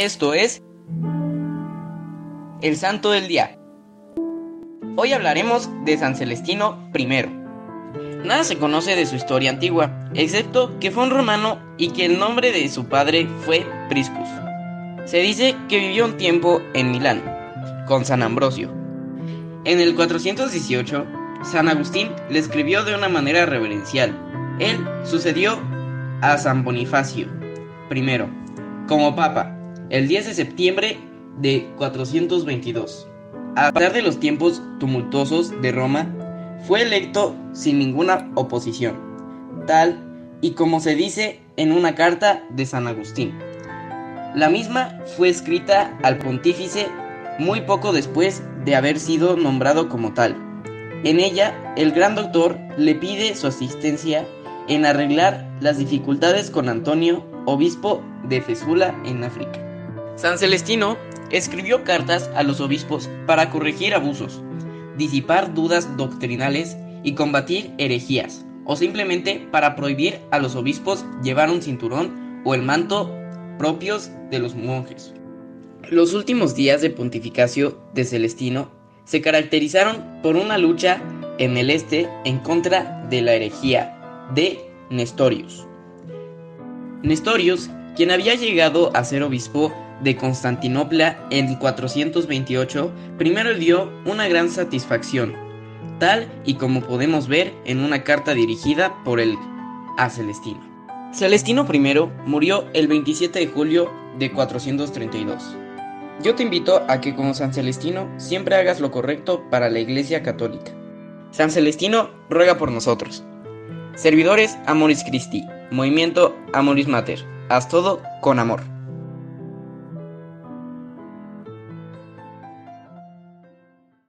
Esto es el Santo del Día. Hoy hablaremos de San Celestino I. Nada se conoce de su historia antigua, excepto que fue un romano y que el nombre de su padre fue Priscus. Se dice que vivió un tiempo en Milán, con San Ambrosio. En el 418, San Agustín le escribió de una manera reverencial. Él sucedió a San Bonifacio I como papa el 10 de septiembre de 422. A pesar de los tiempos tumultuosos de Roma, fue electo sin ninguna oposición, tal y como se dice en una carta de San Agustín. La misma fue escrita al pontífice muy poco después de haber sido nombrado como tal. En ella, el gran doctor le pide su asistencia en arreglar las dificultades con Antonio, obispo de Fesula en África. San Celestino escribió cartas a los obispos para corregir abusos, disipar dudas doctrinales y combatir herejías, o simplemente para prohibir a los obispos llevar un cinturón o el manto propios de los monjes. Los últimos días de pontificacio de Celestino se caracterizaron por una lucha en el este en contra de la herejía de Nestorius. Nestorius, quien había llegado a ser obispo de Constantinopla en 428 primero dio una gran satisfacción, tal y como podemos ver en una carta dirigida por él a Celestino. Celestino I murió el 27 de julio de 432. Yo te invito a que como San Celestino siempre hagas lo correcto para la Iglesia Católica. San Celestino ruega por nosotros. Servidores Amoris Christi, Movimiento Amoris Mater. Haz todo con amor.